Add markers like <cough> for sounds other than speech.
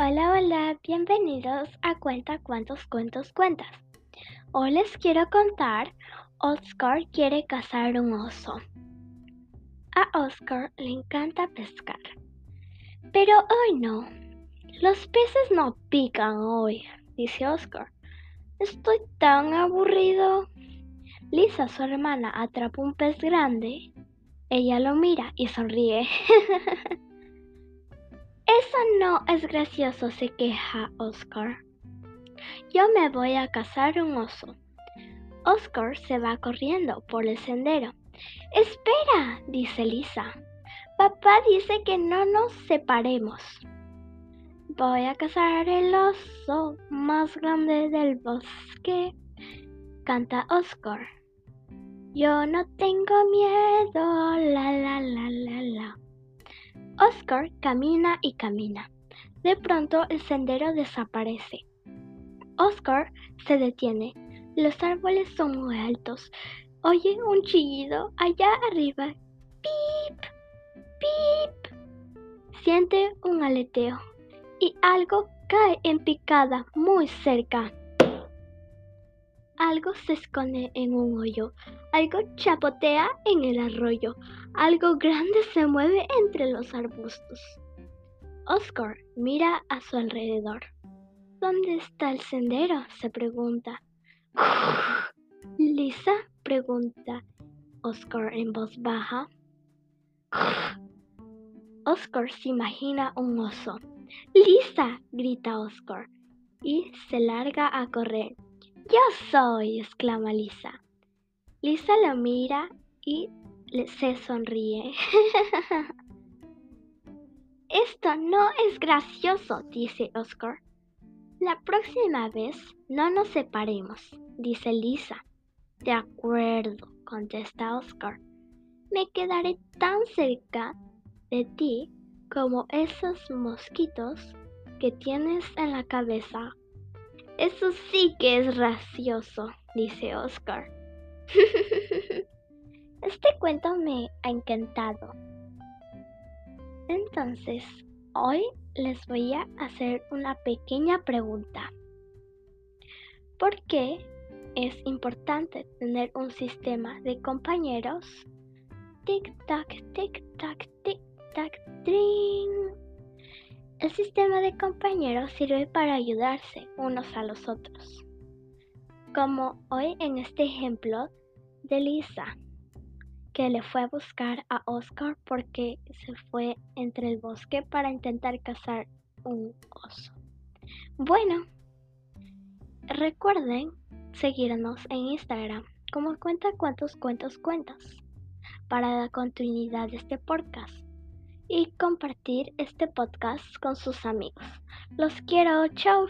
Hola, hola, bienvenidos a Cuenta cuántos cuentos cuentas. Hoy les quiero contar, Oscar quiere cazar un oso. A Oscar le encanta pescar, pero hoy no. Los peces no pican hoy, dice Oscar. Estoy tan aburrido. Lisa, su hermana, atrapa un pez grande. Ella lo mira y sonríe. <laughs> Eso no es gracioso, se queja Oscar. Yo me voy a cazar un oso. Oscar se va corriendo por el sendero. Espera, dice Lisa. Papá dice que no nos separemos. Voy a cazar el oso más grande del bosque, canta Oscar. Yo no tengo miedo, la la. Oscar camina y camina. De pronto el sendero desaparece. Oscar se detiene. Los árboles son muy altos. Oye un chillido allá arriba. ¡Pip! ¡Pip! Siente un aleteo y algo cae en picada muy cerca. Algo se esconde en un hoyo, algo chapotea en el arroyo, algo grande se mueve entre los arbustos. Oscar mira a su alrededor. ¿Dónde está el sendero? se pregunta. Lisa pregunta Oscar en voz baja. Oscar se imagina un oso. Lisa, grita Oscar y se larga a correr. Yo soy, exclama Lisa. Lisa lo mira y se sonríe. <laughs> Esto no es gracioso, dice Oscar. La próxima vez no nos separemos, dice Lisa. De acuerdo, contesta Oscar. Me quedaré tan cerca de ti como esos mosquitos que tienes en la cabeza eso sí que es gracioso, dice Oscar. <laughs> este cuento me ha encantado. Entonces, hoy les voy a hacer una pequeña pregunta. ¿Por qué es importante tener un sistema de compañeros? Tic-tac, tic-tac, tring. El sistema de compañeros sirve para ayudarse unos a los otros, como hoy en este ejemplo de Lisa, que le fue a buscar a Oscar porque se fue entre el bosque para intentar cazar un oso. Bueno, recuerden seguirnos en Instagram como cuenta cuántos cuentos cuentas para la continuidad de este podcast y compartir este podcast con sus amigos. Los quiero, chao.